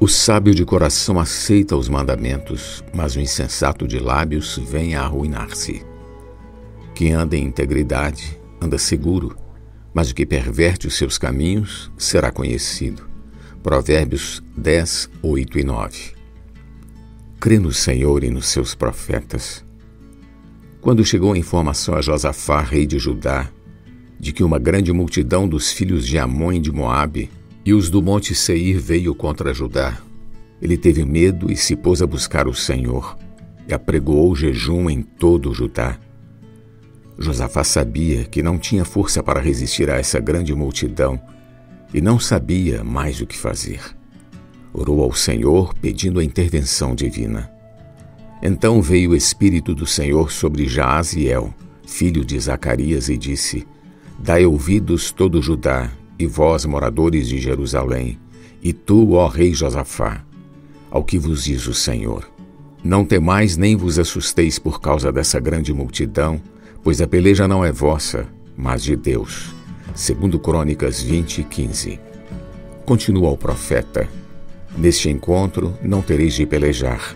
O sábio de coração aceita os mandamentos, mas o insensato de lábios vem a arruinar-se. Quem anda em integridade anda seguro, mas o que perverte os seus caminhos será conhecido. Provérbios 10, 8 e 9. Crê no Senhor e nos seus profetas. Quando chegou a informação a Josafá, rei de Judá, de que uma grande multidão dos filhos de Amon e de Moabe e os do monte Seir veio contra Judá. Ele teve medo e se pôs a buscar o Senhor, e apregoou jejum em todo Judá. Josafá sabia que não tinha força para resistir a essa grande multidão e não sabia mais o que fazer. Orou ao Senhor pedindo a intervenção divina. Então veio o Espírito do Senhor sobre Jaaziel, filho de Zacarias, e disse: Dai ouvidos todo Judá e vós, moradores de Jerusalém, e tu, ó rei Josafá, ao que vos diz o Senhor. Não temais nem vos assusteis por causa dessa grande multidão, pois a peleja não é vossa, mas de Deus. Segundo Crônicas 20, 15. Continua o profeta. Neste encontro não tereis de pelejar.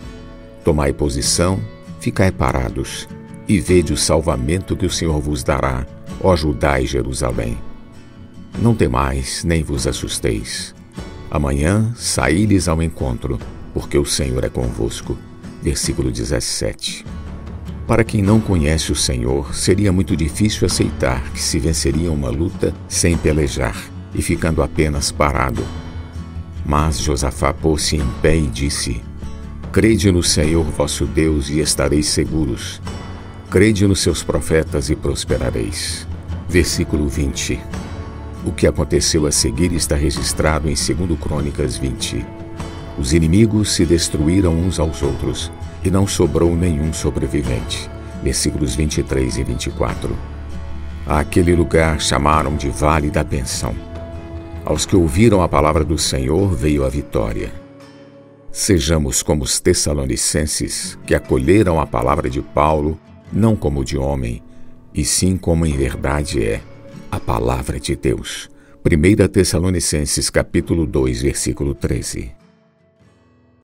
Tomai posição, ficai parados, e vede o salvamento que o Senhor vos dará, ó Judá e Jerusalém. Não temais, nem vos assusteis. Amanhã saí-lhes ao encontro, porque o Senhor é convosco. Versículo 17. Para quem não conhece o Senhor, seria muito difícil aceitar que se venceria uma luta sem pelejar e ficando apenas parado. Mas Josafá pôs-se em pé e disse: Crede no Senhor vosso Deus e estareis seguros. Crede nos seus profetas e prosperareis. Versículo 20. O que aconteceu a seguir está registrado em 2 Crônicas 20. Os inimigos se destruíram uns aos outros, e não sobrou nenhum sobrevivente. Versículos 23 e 24. Aquele lugar chamaram de Vale da Pensão. Aos que ouviram a palavra do Senhor veio a vitória. Sejamos como os Tessalonicenses, que acolheram a palavra de Paulo, não como de homem, e sim como em verdade é a palavra de Deus. 1 Tessalonicenses capítulo 2, versículo 13.